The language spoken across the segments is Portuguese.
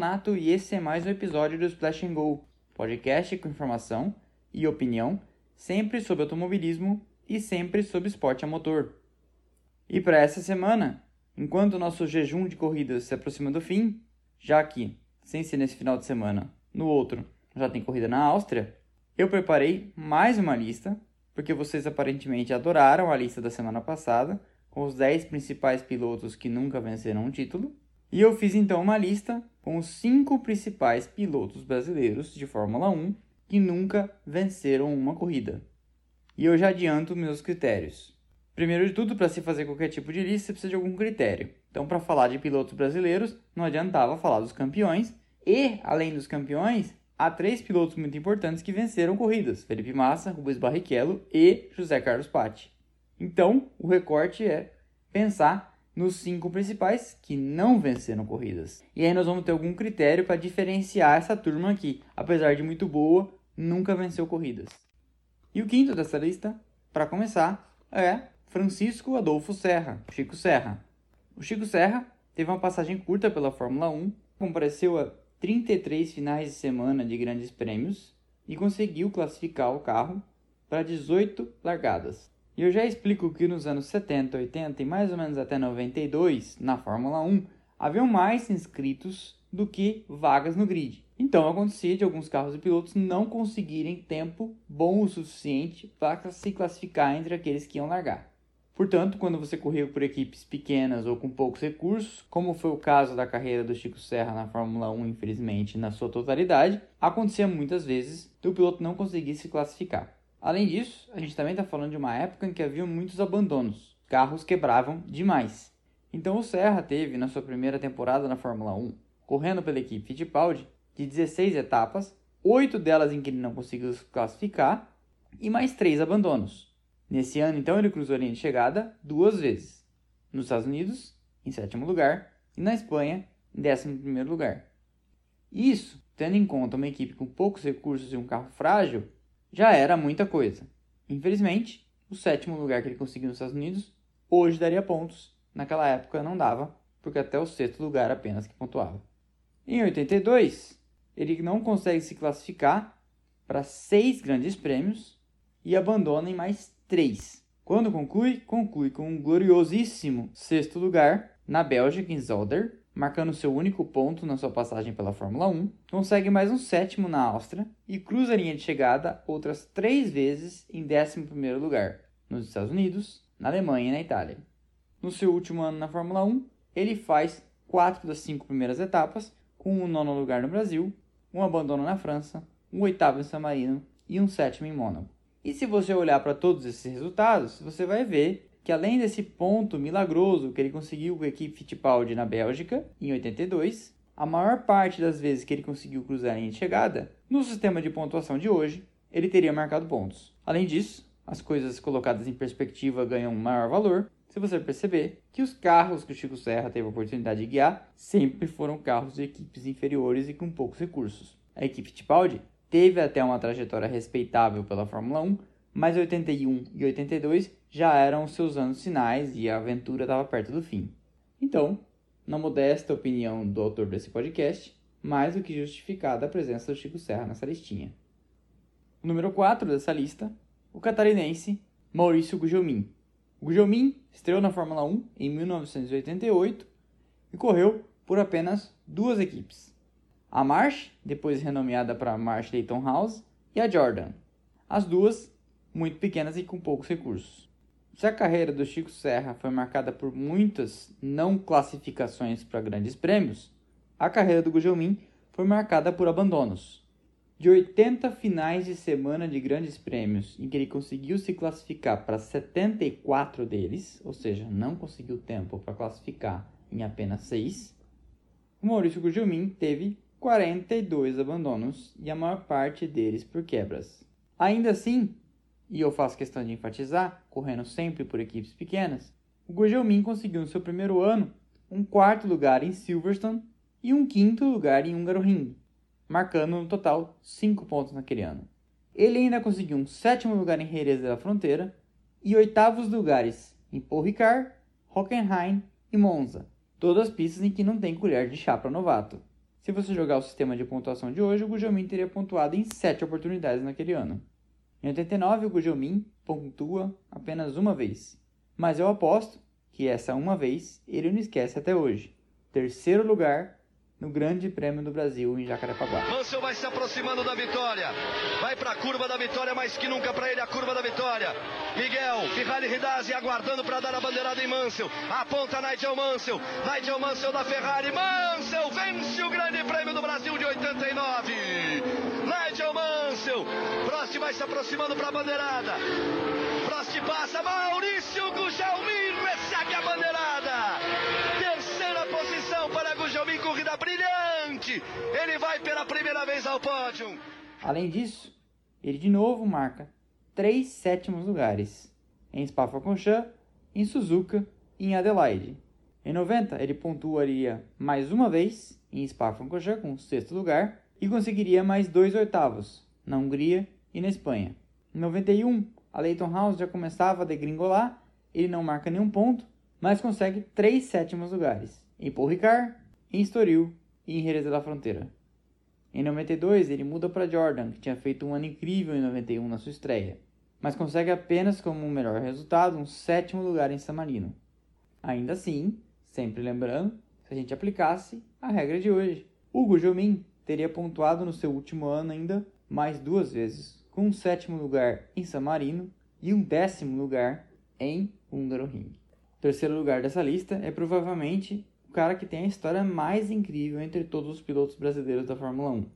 Lamonato e esse é mais um episódio do Splash and Go, podcast com informação e opinião, sempre sobre automobilismo e sempre sobre esporte a motor. E para essa semana, enquanto nosso jejum de corridas se aproxima do fim, já que, sem ser nesse final de semana, no outro já tem corrida na Áustria, eu preparei mais uma lista, porque vocês aparentemente adoraram a lista da semana passada, com os 10 principais pilotos que nunca venceram um título. E eu fiz então uma lista com os cinco principais pilotos brasileiros de Fórmula 1 que nunca venceram uma corrida. E eu já adianto meus critérios. Primeiro de tudo, para se fazer qualquer tipo de lista, você precisa de algum critério. Então, para falar de pilotos brasileiros, não adiantava falar dos campeões. E, além dos campeões, há três pilotos muito importantes que venceram corridas: Felipe Massa, Rubens Barrichello e José Carlos Patti. Então, o recorte é pensar nos cinco principais que não venceram corridas. E aí nós vamos ter algum critério para diferenciar essa turma que, apesar de muito boa, nunca venceu corridas. E o quinto dessa lista, para começar, é Francisco Adolfo Serra, Chico Serra. O Chico Serra teve uma passagem curta pela Fórmula 1, compareceu a 33 finais de semana de grandes prêmios e conseguiu classificar o carro para 18 largadas. E eu já explico que nos anos 70, 80 e mais ou menos até 92, na Fórmula 1, haviam mais inscritos do que vagas no grid. Então acontecia de alguns carros e pilotos não conseguirem tempo bom o suficiente para se classificar entre aqueles que iam largar. Portanto, quando você corria por equipes pequenas ou com poucos recursos, como foi o caso da carreira do Chico Serra na Fórmula 1, infelizmente, na sua totalidade, acontecia muitas vezes do piloto não conseguir se classificar. Além disso, a gente também está falando de uma época em que havia muitos abandonos. Carros quebravam demais. Então o Serra teve, na sua primeira temporada na Fórmula 1, correndo pela equipe Fittipaldi, de 16 etapas, 8 delas em que ele não conseguiu se classificar e mais 3 abandonos. Nesse ano, então, ele cruzou a linha de chegada duas vezes. Nos Estados Unidos, em sétimo lugar, e na Espanha, em décimo primeiro lugar. Isso, tendo em conta uma equipe com poucos recursos e um carro frágil, já era muita coisa. Infelizmente, o sétimo lugar que ele conseguiu nos Estados Unidos hoje daria pontos. Naquela época não dava, porque até o sexto lugar apenas que pontuava. Em 82, ele não consegue se classificar para seis grandes prêmios e abandona em mais três. Quando conclui, conclui com um gloriosíssimo sexto lugar na Bélgica, em Zolder, marcando seu único ponto na sua passagem pela Fórmula 1, consegue mais um sétimo na Áustria e cruza a linha de chegada outras três vezes em 11 lugar, nos Estados Unidos, na Alemanha e na Itália. No seu último ano na Fórmula 1, ele faz quatro das cinco primeiras etapas, com um nono lugar no Brasil, um abandono na França, um oitavo em San Marino e um sétimo em Mônaco. E se você olhar para todos esses resultados, você vai ver que além desse ponto milagroso que ele conseguiu com a equipe Fittipaldi na Bélgica, em 82, a maior parte das vezes que ele conseguiu cruzar a linha de chegada, no sistema de pontuação de hoje, ele teria marcado pontos. Além disso, as coisas colocadas em perspectiva ganham maior valor se você perceber que os carros que o Chico Serra teve a oportunidade de guiar sempre foram carros de equipes inferiores e com poucos recursos. A equipe Fittipaldi teve até uma trajetória respeitável pela Fórmula 1, mas 81 e 82 já eram seus anos finais e a aventura estava perto do fim. Então, na modesta opinião do autor desse podcast, mais do que justificada a presença do Chico Serra nessa listinha. O número 4 dessa lista, o catarinense Maurício Gugelmin. O estreou na Fórmula 1 em 1988 e correu por apenas duas equipes. A March, depois renomeada para March Dayton House, e a Jordan. As duas muito pequenas e com poucos recursos. Se a carreira do Chico Serra foi marcada por muitas não classificações para grandes prêmios, a carreira do Gugelmin foi marcada por abandonos. De 80 finais de semana de grandes prêmios em que ele conseguiu se classificar para 74 deles, ou seja, não conseguiu tempo para classificar em apenas 6, o Maurício Gugelmin teve 42 abandonos e a maior parte deles por quebras. Ainda assim, e eu faço questão de enfatizar, correndo sempre por equipes pequenas, o Gugelmin conseguiu no seu primeiro ano um quarto lugar em Silverstone e um quinto lugar em Hungaroring, marcando no total cinco pontos naquele ano. Ele ainda conseguiu um sétimo lugar em Jerez da Fronteira e oitavos lugares em Paul Ricard, Hockenheim e Monza, Todas pistas em que não tem colher de chá para novato. Se você jogar o sistema de pontuação de hoje, o Gugelmin teria pontuado em 7 oportunidades naquele ano. Em 89, o Gugelmin pontua apenas uma vez. Mas eu aposto que essa uma vez ele não esquece até hoje. Terceiro lugar no Grande Prêmio do Brasil em Jacarepaguá. Mansell vai se aproximando da vitória. Vai para a curva da vitória, mais que nunca para ele a curva da vitória. Miguel, Ferrari Ridazzi aguardando para dar a bandeirada em Mansell. Aponta Nigel Mansell. Nigel Mansell da Ferrari. Mansell vence o Grande Prêmio do Brasil de 89. Prost vai se aproximando para a bandeirada. Prost passa. Maurício Gugelmin recebe a bandeirada. Terceira posição para Gugelmin, corrida brilhante. Ele vai pela primeira vez ao pódio. Além disso, ele de novo marca três sétimos lugares em Spa-Francorchamps, em Suzuka e em Adelaide. Em 90, ele pontuaria mais uma vez em Spa-Francorchamps com sexto lugar e conseguiria mais dois oitavos na Hungria e na Espanha. Em 91, a Leighton House já começava a degringolar, ele não marca nenhum ponto, mas consegue três sétimos lugares em Paul Ricard, em Estoril e em Jerez da Fronteira. Em 92, ele muda para Jordan, que tinha feito um ano incrível em 91 na sua estreia, mas consegue apenas como um melhor resultado um sétimo lugar em San Marino. Ainda assim, sempre lembrando, se a gente aplicasse a regra de hoje, Hugo Jomin teria pontuado no seu último ano ainda mais duas vezes, com um sétimo lugar em San Marino e um décimo lugar em Hungaroring. O terceiro lugar dessa lista é provavelmente o cara que tem a história mais incrível entre todos os pilotos brasileiros da Fórmula 1.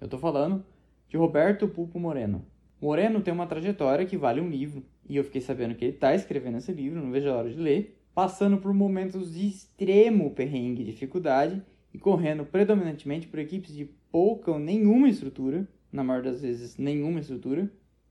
Eu estou falando de Roberto Pulpo Moreno. Moreno tem uma trajetória que vale um livro, e eu fiquei sabendo que ele está escrevendo esse livro, não vejo a hora de ler, passando por momentos de extremo perrengue e dificuldade e correndo predominantemente por equipes de pouca ou nenhuma estrutura, na maioria das vezes nenhuma estrutura,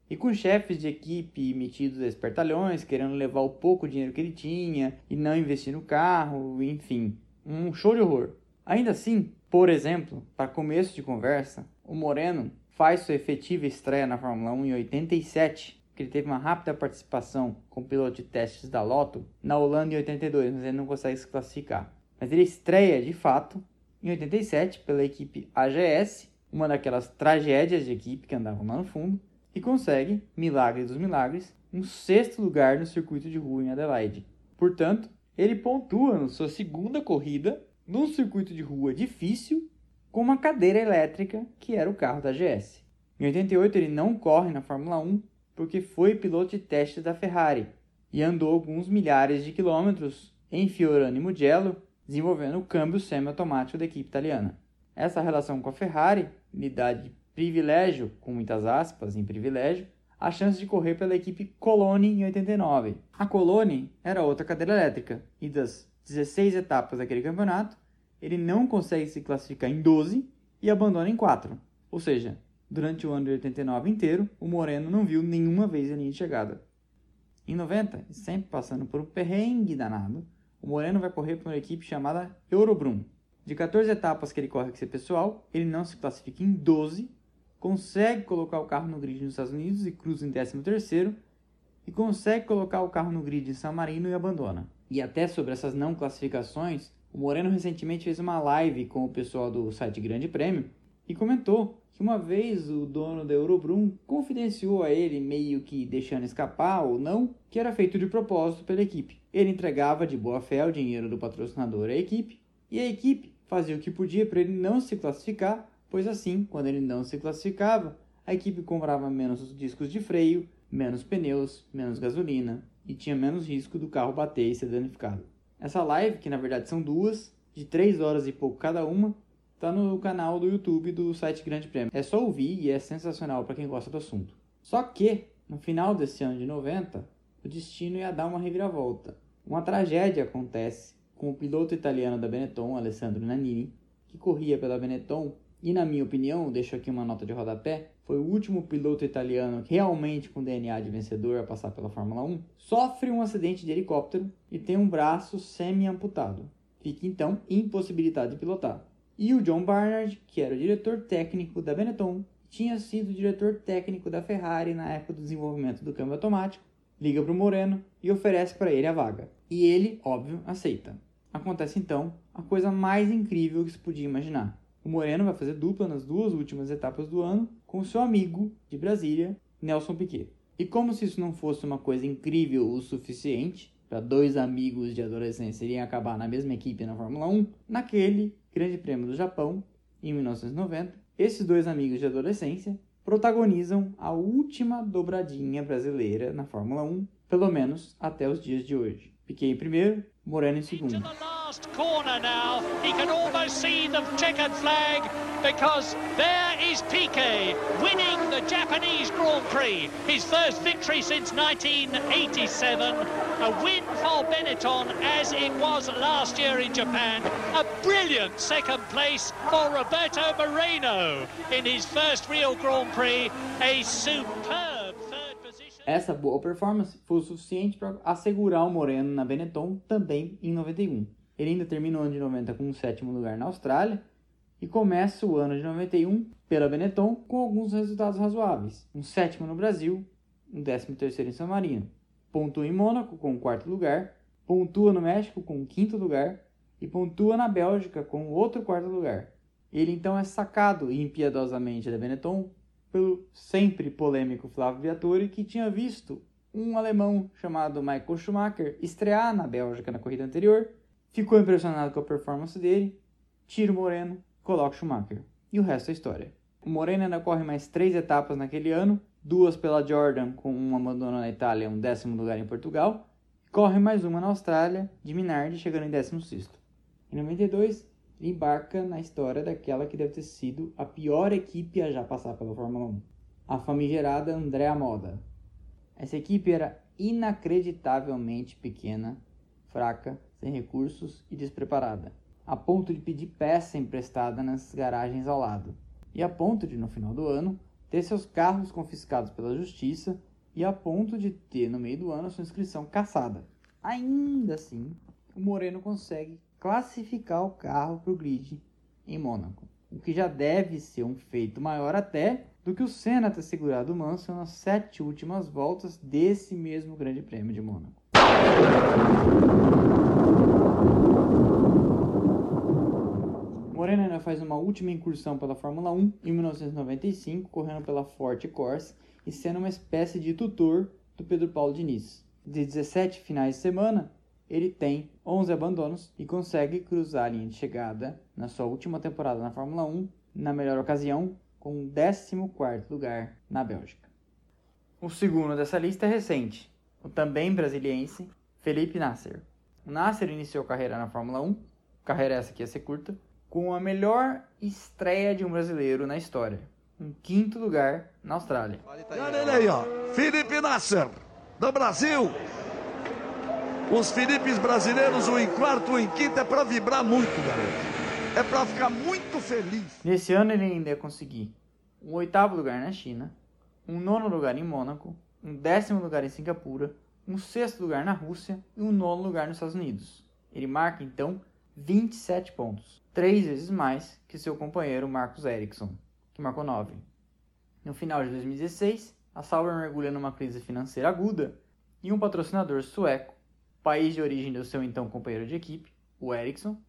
e com chefes de equipe metidos a espertalhões, querendo levar o pouco dinheiro que ele tinha e não investir no carro, enfim, um show de horror. Ainda assim, por exemplo, para começo de conversa, o Moreno faz sua efetiva estreia na Fórmula 1 em 87, que ele teve uma rápida participação como piloto de testes da Lotto na Holanda em 82, mas ele não consegue se classificar. Mas ele estreia de fato em 87 pela equipe AGS, uma daquelas tragédias de equipe que andavam lá no fundo, e consegue, milagre dos milagres, um sexto lugar no circuito de rua em Adelaide. Portanto, ele pontua na sua segunda corrida num circuito de rua difícil com uma cadeira elétrica que era o carro da GS. Em 88 ele não corre na Fórmula 1 porque foi piloto de teste da Ferrari e andou alguns milhares de quilômetros em Fiorano e Mugello desenvolvendo o câmbio semiautomático da equipe italiana. Essa relação com a Ferrari dá de privilégio, com muitas aspas em privilégio, a chance de correr pela equipe Coloni em 89. A Coloni era outra cadeira elétrica e das 16 etapas daquele campeonato, ele não consegue se classificar em 12 e abandona em 4. Ou seja, durante o ano de 89 inteiro, o Moreno não viu nenhuma vez a linha de chegada. Em 90, sempre passando por um perrengue danado, o Moreno vai correr por uma equipe chamada Eurobrum. De 14 etapas que ele corre com seu pessoal, ele não se classifica em 12 consegue colocar o carro no grid nos Estados Unidos e cruza em 13º e consegue colocar o carro no grid em San Marino e abandona. E até sobre essas não classificações, o Moreno recentemente fez uma live com o pessoal do site Grande Prêmio e comentou que uma vez o dono da Eurobrum confidenciou a ele, meio que deixando escapar ou não, que era feito de propósito pela equipe. Ele entregava de boa fé o dinheiro do patrocinador à equipe e a equipe fazia o que podia para ele não se classificar pois assim, quando ele não se classificava, a equipe comprava menos discos de freio, menos pneus, menos gasolina e tinha menos risco do carro bater e ser danificado. Essa live, que na verdade são duas, de 3 horas e pouco cada uma, está no canal do YouTube do site Grande Prêmio. É só ouvir e é sensacional para quem gosta do assunto. Só que, no final desse ano de 90, o destino ia dar uma reviravolta. Uma tragédia acontece com o piloto italiano da Benetton, Alessandro Nannini, que corria pela Benetton e na minha opinião, deixo aqui uma nota de rodapé, foi o último piloto italiano realmente com DNA de vencedor a passar pela Fórmula 1, sofre um acidente de helicóptero e tem um braço semi-amputado. Fica então impossibilitado de pilotar. E o John Barnard, que era o diretor técnico da Benetton, tinha sido diretor técnico da Ferrari na época do desenvolvimento do câmbio automático, liga para o Moreno e oferece para ele a vaga. E ele, óbvio, aceita. Acontece então a coisa mais incrível que se podia imaginar. O Moreno vai fazer dupla nas duas últimas etapas do ano com seu amigo de Brasília, Nelson Piquet. E como se isso não fosse uma coisa incrível o suficiente para dois amigos de adolescência irem acabar na mesma equipe na Fórmula 1, naquele Grande Prêmio do Japão, em 1990, esses dois amigos de adolescência protagonizam a última dobradinha brasileira na Fórmula 1, pelo menos até os dias de hoje. Piquet em primeiro, Moreno segundo. last corner now. He can almost see the checkered flag because there is Piquet winning the Japanese Grand Prix. His first victory since 1987. A win for Benetton as it was last year in Japan. A brilliant second place for Roberto Moreno in his first real Grand Prix. A superb. Essa boa performance foi o suficiente para assegurar o Moreno na Benetton também em 91. Ele ainda termina o ano de 90 com um sétimo lugar na Austrália e começa o ano de 91 pela Benetton com alguns resultados razoáveis. Um sétimo no Brasil, um décimo terceiro em San Marino. Pontua em Mônaco com o quarto lugar, pontua no México com o quinto lugar e pontua na Bélgica com outro quarto lugar. Ele então é sacado impiedosamente da Benetton pelo sempre polêmico Flávio Viatori, que tinha visto um alemão chamado Michael Schumacher estrear na Bélgica na corrida anterior Ficou impressionado com a performance dele, tira o Moreno, coloca o Schumacher. E o resto é história. O Moreno ainda corre mais três etapas naquele ano, duas pela Jordan, com um abandono na Itália e um décimo lugar em Portugal, corre mais uma na Austrália, de Minardi, chegando em 16. Em 92, ele embarca na história daquela que deve ter sido a pior equipe a já passar pela Fórmula 1, a famigerada Andrea Moda. Essa equipe era inacreditavelmente pequena, fraca, sem recursos e despreparada, a ponto de pedir peça emprestada nas garagens ao lado, e a ponto de, no final do ano, ter seus carros confiscados pela justiça e a ponto de ter, no meio do ano, sua inscrição caçada. Ainda assim, o Moreno consegue classificar o carro para o grid em Mônaco, o que já deve ser um feito maior até do que o Senna ter segurado o Mansell nas sete últimas voltas desse mesmo Grande Prêmio de Mônaco. Moreno ainda faz uma última incursão pela Fórmula 1 em 1995, correndo pela Forte Corse e sendo uma espécie de tutor do Pedro Paulo Diniz. De 17 finais de semana, ele tem 11 abandonos e consegue cruzar a linha de chegada na sua última temporada na Fórmula 1, na melhor ocasião, com o 14º lugar na Bélgica. O segundo dessa lista é recente, o também brasiliense Felipe Nasser. O Nasser iniciou carreira na Fórmula 1, carreira essa que ia ser curta, com a melhor estreia de um brasileiro na história. Um quinto lugar na Austrália. Olha ele aí, ó. Felipe Nasser, do Brasil. Os Filipes brasileiros, um em quarto, um em quinto, é para vibrar muito, garoto. É para ficar muito feliz. Nesse ano ele ainda ia conseguir um oitavo lugar na China, um nono lugar em Mônaco, um décimo lugar em Singapura, um sexto lugar na Rússia e um nono lugar nos Estados Unidos. Ele marca então 27 pontos, três vezes mais que seu companheiro Marcos Ericsson, que marcou 9. No final de 2016, a Sauber mergulha numa crise financeira aguda e um patrocinador sueco, país de origem do seu então companheiro de equipe, o Ericsson,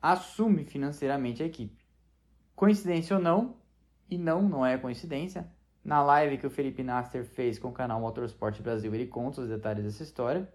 assume financeiramente a equipe. Coincidência ou não, e não, não é coincidência, na live que o Felipe Nasser fez com o canal Motorsport Brasil, ele conta os detalhes dessa história,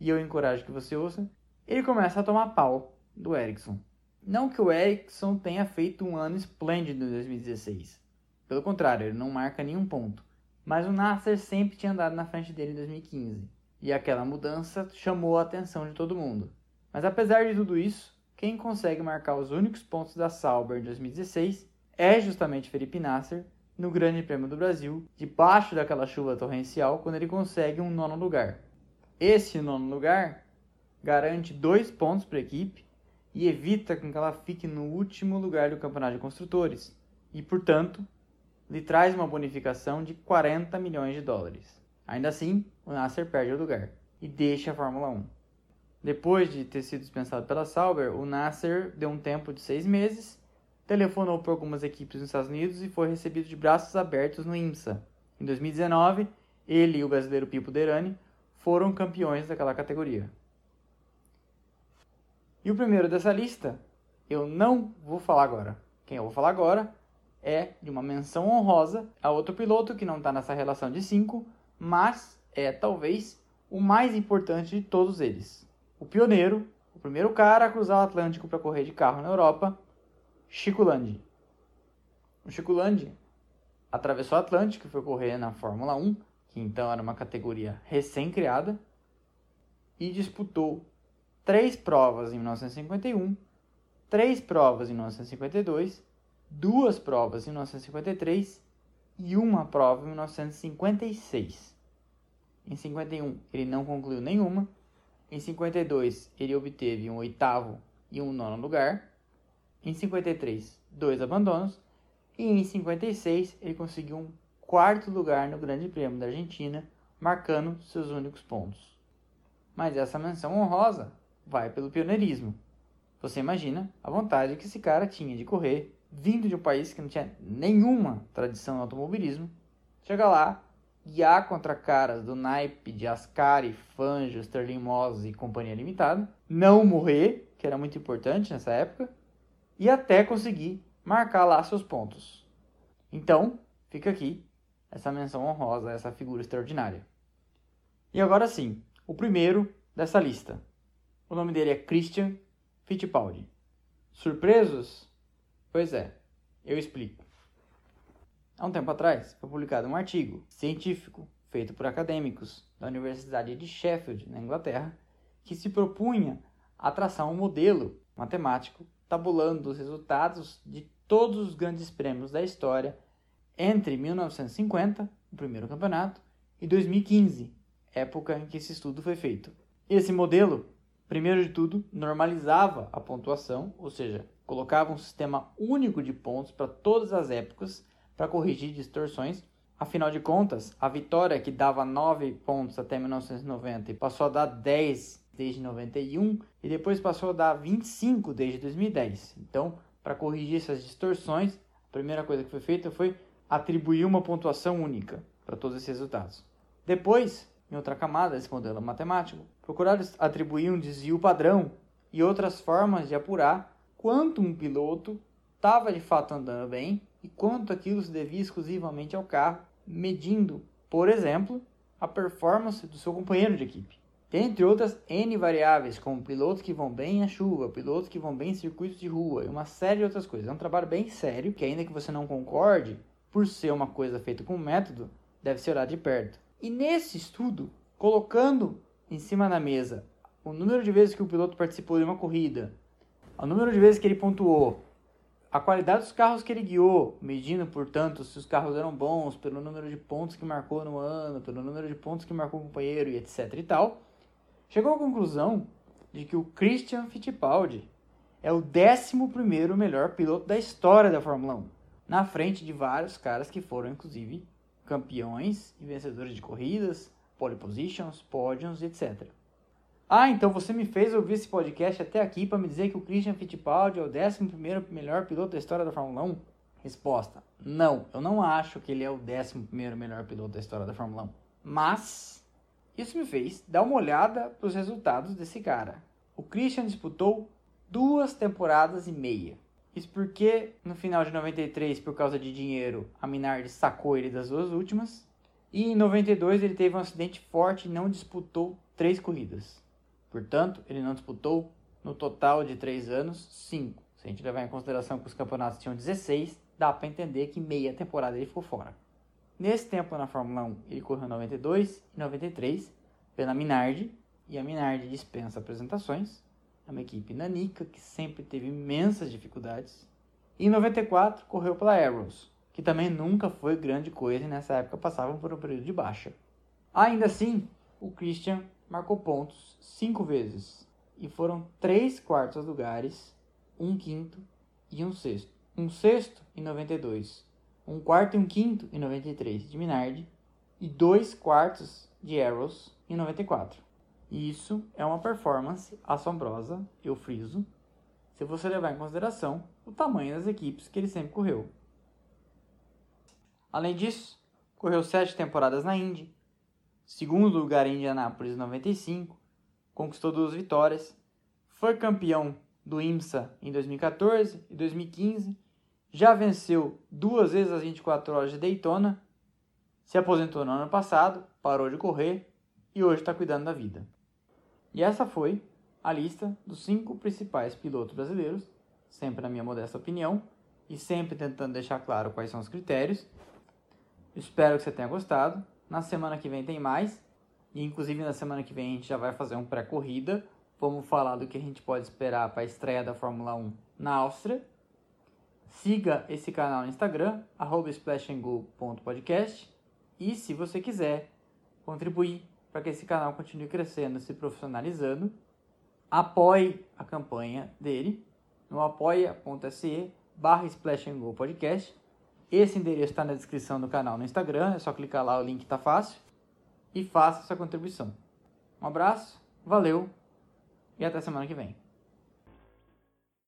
e eu encorajo que você ouça, ele começa a tomar pau do Ericsson. Não que o Ericsson tenha feito um ano esplêndido em 2016. Pelo contrário, ele não marca nenhum ponto. Mas o Nasser sempre tinha andado na frente dele em 2015. E aquela mudança chamou a atenção de todo mundo. Mas apesar de tudo isso, quem consegue marcar os únicos pontos da Sauber em 2016 é justamente Felipe Nasser no Grande Prêmio do Brasil, debaixo daquela chuva torrencial, quando ele consegue um nono lugar. Esse nono lugar garante dois pontos para a equipe e evita que ela fique no último lugar do campeonato de construtores e, portanto, lhe traz uma bonificação de 40 milhões de dólares. Ainda assim, o Nasser perde o lugar e deixa a Fórmula 1. Depois de ter sido dispensado pela Sauber, o Nasser deu um tempo de seis meses, telefonou para algumas equipes nos Estados Unidos e foi recebido de braços abertos no IMSA. Em 2019, ele e o brasileiro Pipo Derani foram campeões daquela categoria. E o primeiro dessa lista, eu não vou falar agora. Quem eu vou falar agora é de uma menção honrosa a outro piloto que não está nessa relação de 5, mas é talvez o mais importante de todos eles. O pioneiro, o primeiro cara a cruzar o Atlântico para correr de carro na Europa, Chico Landi. O Chico Landi atravessou o Atlântico e foi correr na Fórmula 1, que então era uma categoria recém-criada, e disputou três provas em 1951, três provas em 1952, duas provas em 1953 e uma prova em 1956. Em 51 ele não concluiu nenhuma. Em 52 ele obteve um oitavo e um nono lugar. Em 53 dois abandonos e em 56 ele conseguiu um quarto lugar no Grande Prêmio da Argentina, marcando seus únicos pontos. Mas essa menção honrosa vai pelo pioneirismo. Você imagina a vontade que esse cara tinha de correr, vindo de um país que não tinha nenhuma tradição no automobilismo, chega lá, guiar contra caras do naipe de Ascari, Fangio, Sterling Moss e Companhia Limitada, não morrer, que era muito importante nessa época, e até conseguir marcar lá seus pontos. Então, fica aqui essa menção honrosa essa figura extraordinária. E agora sim, o primeiro dessa lista. O nome dele é Christian Fittipaldi. Surpresos? Pois é, eu explico. Há um tempo atrás foi publicado um artigo científico feito por acadêmicos da Universidade de Sheffield, na Inglaterra, que se propunha a traçar um modelo matemático tabulando os resultados de todos os grandes prêmios da história entre 1950, o primeiro campeonato, e 2015, época em que esse estudo foi feito. Esse modelo, primeiro de tudo, normalizava a pontuação, ou seja, colocava um sistema único de pontos para todas as épocas para corrigir distorções. Afinal de contas, a vitória que dava 9 pontos até 1990 e passou a dar 10 desde 91 e depois passou a dar 25 desde 2010. Então, para corrigir essas distorções, a primeira coisa que foi feita foi atribuir uma pontuação única para todos esses resultados. Depois, em outra camada desse modelo matemático, procurar atribuir um desvio padrão e outras formas de apurar quanto um piloto estava de fato andando bem e quanto aquilo se devia exclusivamente ao carro, medindo, por exemplo, a performance do seu companheiro de equipe. Dentre outras N variáveis, como pilotos que vão bem na chuva, pilotos que vão bem em circuitos de rua e uma série de outras coisas. É um trabalho bem sério, que ainda que você não concorde, por ser uma coisa feita com método, deve ser olhado de perto. E nesse estudo, colocando em cima da mesa o número de vezes que o piloto participou de uma corrida, o número de vezes que ele pontuou, a qualidade dos carros que ele guiou, medindo, portanto, se os carros eram bons, pelo número de pontos que marcou no ano, pelo número de pontos que marcou o companheiro e etc e tal, chegou à conclusão de que o Christian Fittipaldi é o 11 melhor piloto da história da Fórmula 1, na frente de vários caras que foram, inclusive, campeões e vencedores de corridas, pole positions, pódios, etc. Ah, então você me fez ouvir esse podcast até aqui para me dizer que o Christian Fittipaldi é o 11 melhor piloto da história da Fórmula 1? Resposta: Não, eu não acho que ele é o 11 melhor piloto da história da Fórmula 1. Mas isso me fez dar uma olhada para os resultados desse cara. O Christian disputou duas temporadas e meia. Isso porque no final de 93, por causa de dinheiro, a Minardi sacou ele das duas últimas. E em 92 ele teve um acidente forte e não disputou três corridas. Portanto, ele não disputou no total de três anos, cinco. Se a gente levar em consideração que os campeonatos tinham 16, dá para entender que meia temporada ele ficou fora. Nesse tempo na Fórmula 1, ele correu 92 e 93 pela Minardi, e a Minardi dispensa apresentações. É uma equipe nanica que sempre teve imensas dificuldades. E em 94 correu pela Arrows, que também nunca foi grande coisa e nessa época passavam por um período de baixa. Ainda assim, o Christian marcou pontos cinco vezes e foram três quartos lugares, um quinto e um sexto. Um sexto em 92 um quarto e um quinto em 93 de Minardi e dois quartos de Arrows em 94. E isso é uma performance assombrosa, eu friso, se você levar em consideração o tamanho das equipes que ele sempre correu. Além disso, correu sete temporadas na Indy, segundo lugar em Indianápolis em 95, conquistou duas vitórias, foi campeão do IMSA em 2014 e 2015, já venceu duas vezes as 24 horas de Daytona, se aposentou no ano passado, parou de correr e hoje está cuidando da vida. E essa foi a lista dos cinco principais pilotos brasileiros, sempre na minha modesta opinião, e sempre tentando deixar claro quais são os critérios. Espero que você tenha gostado. Na semana que vem tem mais, e inclusive na semana que vem a gente já vai fazer um pré-corrida. Vamos falar do que a gente pode esperar para a estreia da Fórmula 1 na Áustria. Siga esse canal no Instagram, splashandgo.podcast. E se você quiser contribuir para que esse canal continue crescendo, se profissionalizando, apoie a campanha dele no apoia.se barra Podcast. Esse endereço está na descrição do canal no Instagram, é só clicar lá, o link está fácil. E faça sua contribuição. Um abraço, valeu e até semana que vem.